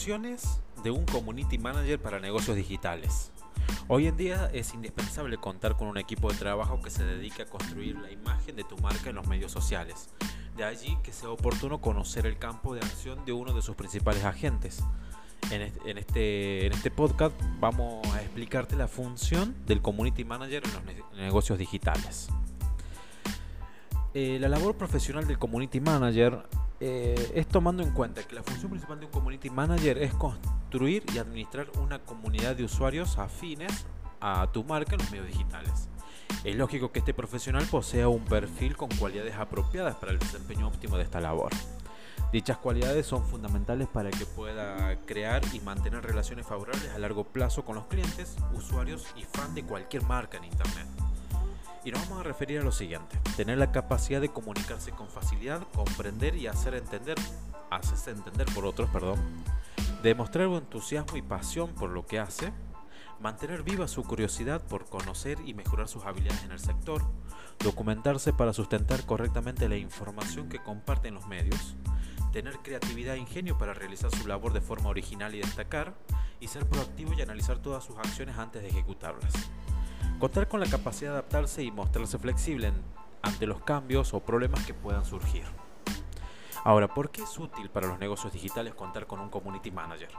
Funciones de un Community Manager para negocios digitales. Hoy en día es indispensable contar con un equipo de trabajo que se dedique a construir la imagen de tu marca en los medios sociales. De allí que sea oportuno conocer el campo de acción de uno de sus principales agentes. En este, en este, podcast vamos a explicarte la función del Community Manager en los negocios digitales. Eh, la labor profesional del Community Manager eh, es tomando en cuenta que la función principal de un community manager es construir y administrar una comunidad de usuarios afines a tu marca en los medios digitales. Es lógico que este profesional posea un perfil con cualidades apropiadas para el desempeño óptimo de esta labor. Dichas cualidades son fundamentales para que pueda crear y mantener relaciones favorables a largo plazo con los clientes, usuarios y fans de cualquier marca en Internet. Y nos vamos a referir a lo siguiente, tener la capacidad de comunicarse con facilidad, comprender y hacer entender, hacerse entender por otros, perdón, demostrar un entusiasmo y pasión por lo que hace, mantener viva su curiosidad por conocer y mejorar sus habilidades en el sector, documentarse para sustentar correctamente la información que comparten los medios, tener creatividad e ingenio para realizar su labor de forma original y destacar, y ser proactivo y analizar todas sus acciones antes de ejecutarlas. Contar con la capacidad de adaptarse y mostrarse flexible ante los cambios o problemas que puedan surgir. Ahora, ¿por qué es útil para los negocios digitales contar con un community manager?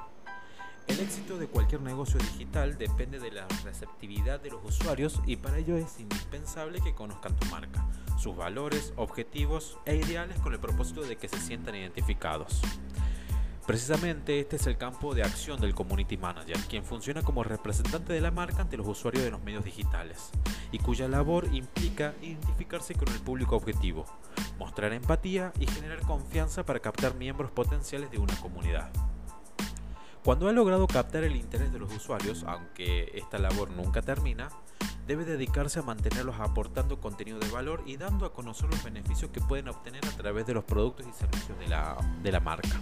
El éxito de cualquier negocio digital depende de la receptividad de los usuarios y para ello es indispensable que conozcan tu marca, sus valores, objetivos e ideales con el propósito de que se sientan identificados. Precisamente este es el campo de acción del Community Manager, quien funciona como representante de la marca ante los usuarios de los medios digitales y cuya labor implica identificarse con el público objetivo, mostrar empatía y generar confianza para captar miembros potenciales de una comunidad. Cuando ha logrado captar el interés de los usuarios, aunque esta labor nunca termina, debe dedicarse a mantenerlos aportando contenido de valor y dando a conocer los beneficios que pueden obtener a través de los productos y servicios de la, de la marca.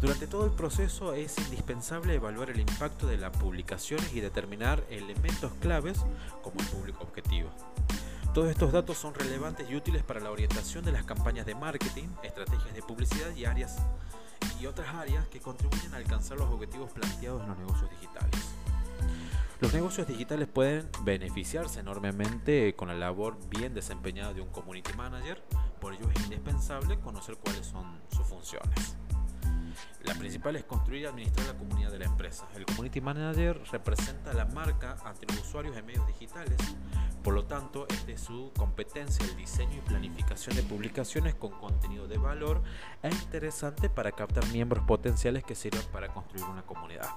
Durante todo el proceso es indispensable evaluar el impacto de las publicaciones y determinar elementos claves como el público objetivo. Todos estos datos son relevantes y útiles para la orientación de las campañas de marketing, estrategias de publicidad y áreas y otras áreas que contribuyen a alcanzar los objetivos planteados en los negocios digitales. Los negocios digitales pueden beneficiarse enormemente con la labor bien desempeñada de un community manager, por ello es indispensable conocer cuáles son sus funciones. La principal es construir y administrar la comunidad de la empresa. El Community Manager representa la marca ante los usuarios en medios digitales, por lo tanto es de su competencia el diseño y planificación de publicaciones con contenido de valor e interesante para captar miembros potenciales que sirvan para construir una comunidad.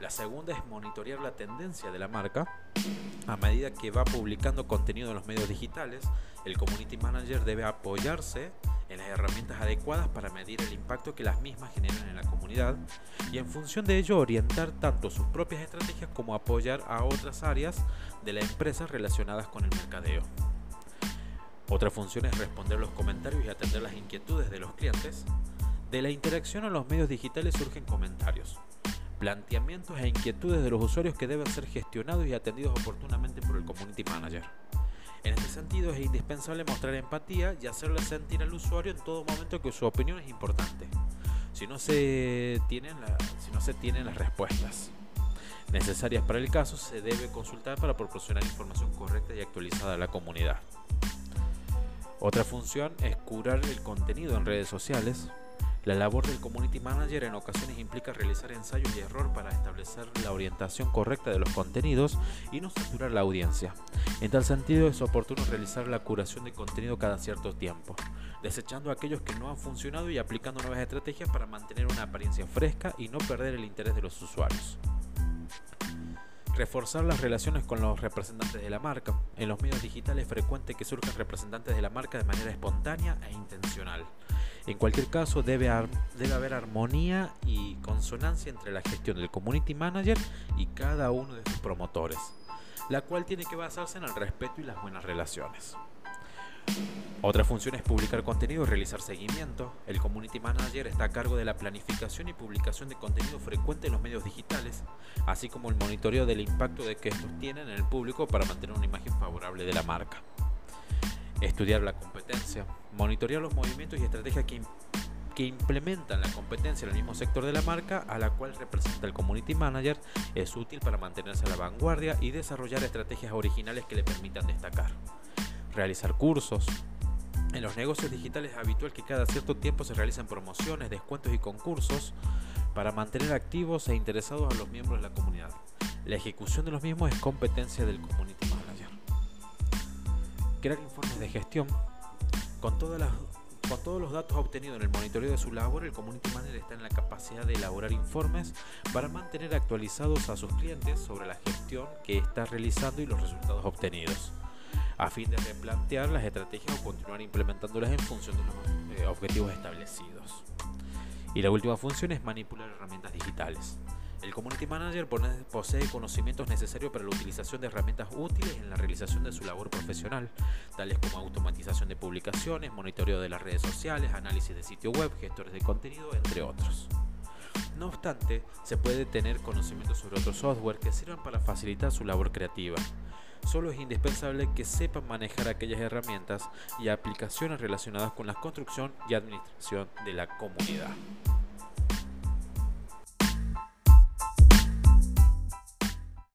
La segunda es monitorear la tendencia de la marca. A medida que va publicando contenido en los medios digitales, el Community Manager debe apoyarse en las herramientas adecuadas para medir el impacto que las mismas generan en la comunidad y en función de ello orientar tanto sus propias estrategias como apoyar a otras áreas de la empresa relacionadas con el mercadeo. Otra función es responder los comentarios y atender las inquietudes de los clientes. De la interacción en los medios digitales surgen comentarios, planteamientos e inquietudes de los usuarios que deben ser gestionados y atendidos oportunamente por el Community Manager. En este sentido es indispensable mostrar empatía y hacerle sentir al usuario en todo momento que su opinión es importante, si no se tienen, si no se tienen las respuestas necesarias para el caso, se debe consultar para proporcionar información correcta y actualizada a la comunidad. Otra función es curar el contenido en redes sociales, la labor del Community Manager en ocasiones implica realizar ensayos y error para establecer la orientación correcta de los contenidos y no saturar la audiencia. En tal sentido es oportuno realizar la curación de contenido cada cierto tiempo, desechando aquellos que no han funcionado y aplicando nuevas estrategias para mantener una apariencia fresca y no perder el interés de los usuarios. Reforzar las relaciones con los representantes de la marca. En los medios digitales es frecuente que surjan representantes de la marca de manera espontánea e intencional. En cualquier caso, debe, debe haber armonía y consonancia entre la gestión del community manager y cada uno de sus promotores, la cual tiene que basarse en el respeto y las buenas relaciones. Otra función es publicar contenido y realizar seguimiento. El Community Manager está a cargo de la planificación y publicación de contenido frecuente en los medios digitales, así como el monitoreo del impacto de que estos tienen en el público para mantener una imagen favorable de la marca estudiar la competencia, monitorear los movimientos y estrategias que, que implementan la competencia en el mismo sector de la marca a la cual representa el Community Manager es útil para mantenerse a la vanguardia y desarrollar estrategias originales que le permitan destacar. Realizar cursos. En los negocios digitales es habitual que cada cierto tiempo se realicen promociones, descuentos y concursos para mantener activos e interesados a los miembros de la comunidad. La ejecución de los mismos es competencia del Community Manager. Crear informes de gestión. Con todas las con todos los datos obtenidos en el monitoreo de su labor, el Community Manager está en la capacidad de elaborar informes para mantener actualizados a sus clientes sobre la gestión que está realizando y los resultados obtenidos, a fin de replantear las estrategias o continuar implementándolas en función de los eh, objetivos establecidos. Y la última función es manipular herramientas digitales. El Community Manager posee conocimientos necesarios para la utilización de herramientas útiles en la realización de su labor profesional, tales como automatización de publicaciones, monitoreo de las redes sociales, análisis de sitio web, gestores de contenido, entre otros. No obstante, se puede tener conocimientos sobre otros software que sirvan para facilitar su labor creativa. Solo es indispensable que sepan manejar aquellas herramientas y aplicaciones relacionadas con la construcción y administración de la comunidad.